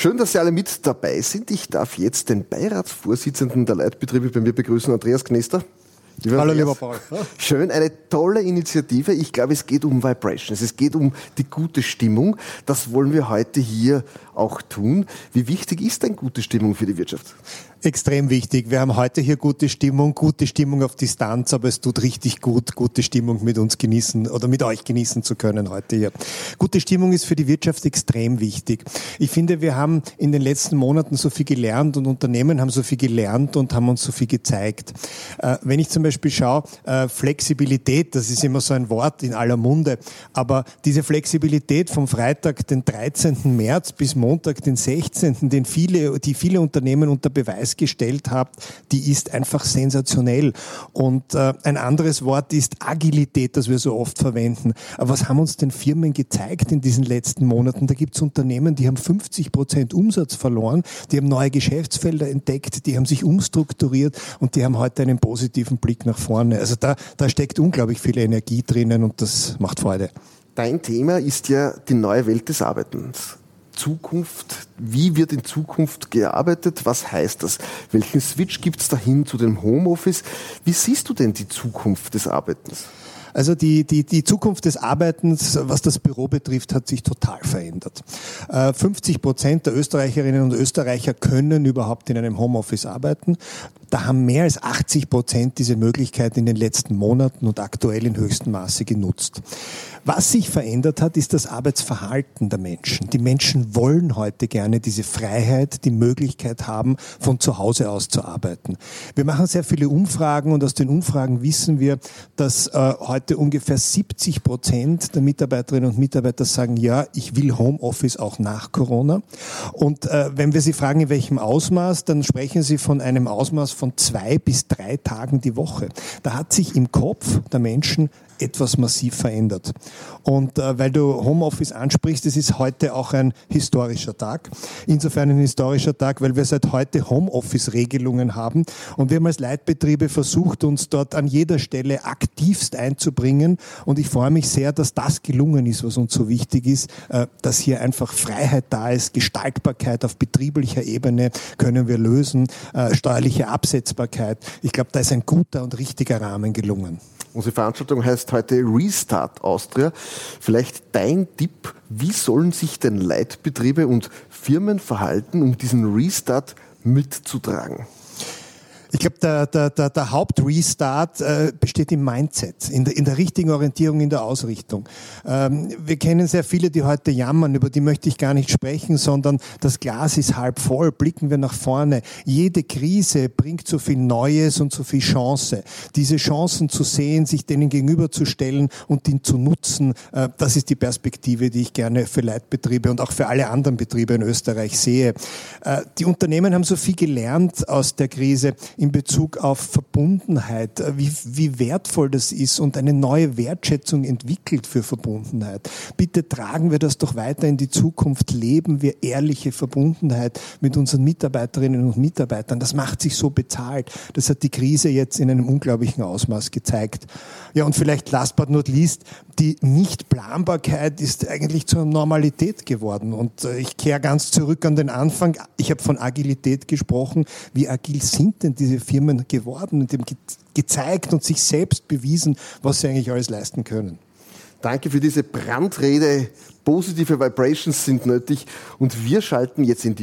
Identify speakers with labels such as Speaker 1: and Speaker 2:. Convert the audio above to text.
Speaker 1: Schön, dass Sie alle mit dabei sind. Ich darf jetzt den Beiratsvorsitzenden der Leitbetriebe bei mir begrüßen, Andreas Knester.
Speaker 2: Lieber Hallo, lieber Paul.
Speaker 1: Schön, eine tolle Initiative. Ich glaube, es geht um Vibrations. Es geht um die gute Stimmung. Das wollen wir heute hier auch tun. Wie wichtig ist denn gute Stimmung für die Wirtschaft?
Speaker 2: Extrem wichtig. Wir haben heute hier gute Stimmung, gute Stimmung auf Distanz, aber es tut richtig gut, gute Stimmung mit uns genießen oder mit euch genießen zu können heute hier. Gute Stimmung ist für die Wirtschaft extrem wichtig. Ich finde, wir haben in den letzten Monaten so viel gelernt und Unternehmen haben so viel gelernt und haben uns so viel gezeigt. Äh, wenn ich zum Beispiel schaue, äh, Flexibilität, das ist immer so ein Wort in aller Munde, aber diese Flexibilität vom Freitag, den 13. März bis Montag, den 16., den viele, die viele Unternehmen unter Beweis gestellt habt, die ist einfach sensationell. Und äh, ein anderes Wort ist Agilität, das wir so oft verwenden. Aber was haben uns denn Firmen gezeigt in diesen letzten Monaten? Da gibt es Unternehmen, die haben 50 Prozent Umsatz verloren, die haben neue Geschäftsfelder entdeckt, die haben sich umstrukturiert und die haben heute einen positiven Blick nach vorne. Also da, da steckt unglaublich viel Energie drinnen und das macht Freude.
Speaker 1: Dein Thema ist ja die neue Welt des Arbeitens. Zukunft, wie wird in Zukunft gearbeitet, was heißt das? Welchen Switch gibt es dahin zu dem Homeoffice? Wie siehst du denn die Zukunft des Arbeitens?
Speaker 2: Also die, die, die Zukunft des Arbeitens, was das Büro betrifft, hat sich total verändert. 50 äh, Prozent der Österreicherinnen und Österreicher können überhaupt in einem Homeoffice arbeiten. Da haben mehr als 80 Prozent diese Möglichkeit in den letzten Monaten und aktuell in höchstem Maße genutzt. Was sich verändert hat, ist das Arbeitsverhalten der Menschen. Die Menschen wollen heute gerne diese Freiheit, die Möglichkeit haben, von zu Hause aus zu arbeiten. Wir machen sehr viele Umfragen und aus den Umfragen wissen wir, dass äh, heute ungefähr 70 Prozent der Mitarbeiterinnen und Mitarbeiter sagen, ja, ich will Homeoffice auch nach Corona. Und äh, wenn wir sie fragen, in welchem Ausmaß, dann sprechen sie von einem Ausmaß von zwei bis drei Tagen die Woche. Da hat sich im Kopf der Menschen etwas massiv verändert. Und äh, weil du Homeoffice ansprichst, es ist heute auch ein historischer Tag. Insofern ein historischer Tag, weil wir seit heute Homeoffice-Regelungen haben. Und wir haben als Leitbetriebe versucht, uns dort an jeder Stelle aktivst einzubringen. Und ich freue mich sehr, dass das gelungen ist, was uns so wichtig ist, äh, dass hier einfach Freiheit da ist, Gestaltbarkeit auf betrieblicher Ebene können wir lösen, äh, steuerliche Absetzbarkeit. Ich glaube, da ist ein guter und richtiger Rahmen gelungen.
Speaker 1: Unsere Veranstaltung heißt heute Restart Austria. Vielleicht dein Tipp, wie sollen sich denn Leitbetriebe und Firmen verhalten, um diesen Restart mitzutragen?
Speaker 2: Ich glaube, der, der, der, der Hauptrestart äh, besteht im Mindset, in der, in der richtigen Orientierung, in der Ausrichtung. Ähm, wir kennen sehr viele, die heute jammern, über die möchte ich gar nicht sprechen, sondern das Glas ist halb voll, blicken wir nach vorne. Jede Krise bringt so viel Neues und so viel Chance. Diese Chancen zu sehen, sich denen gegenüberzustellen und ihn zu nutzen, äh, das ist die Perspektive, die ich gerne für Leitbetriebe und auch für alle anderen Betriebe in Österreich sehe. Äh, die Unternehmen haben so viel gelernt aus der Krise in Bezug auf Verbundenheit, äh, wie, wie wertvoll das ist und eine neue Wertschätzung entwickelt für Verbundenheit. Bitte tragen wir das doch weiter in die Zukunft, leben wir ehrliche Verbundenheit mit unseren Mitarbeiterinnen und Mitarbeitern. Das macht sich so bezahlt. Das hat die Krise jetzt in einem unglaublichen Ausmaß gezeigt. Ja, und vielleicht last but not least, die Nichtplanbarkeit ist eigentlich zur Normalität geworden. Und äh, ich kehre ganz zurück an den Anfang. Ich habe von Agilität gesprochen. Wie agil sind denn diese diese Firmen geworden und dem gezeigt und sich selbst bewiesen, was sie eigentlich alles leisten können.
Speaker 1: Danke für diese Brandrede. Positive Vibrations sind nötig und wir schalten jetzt in die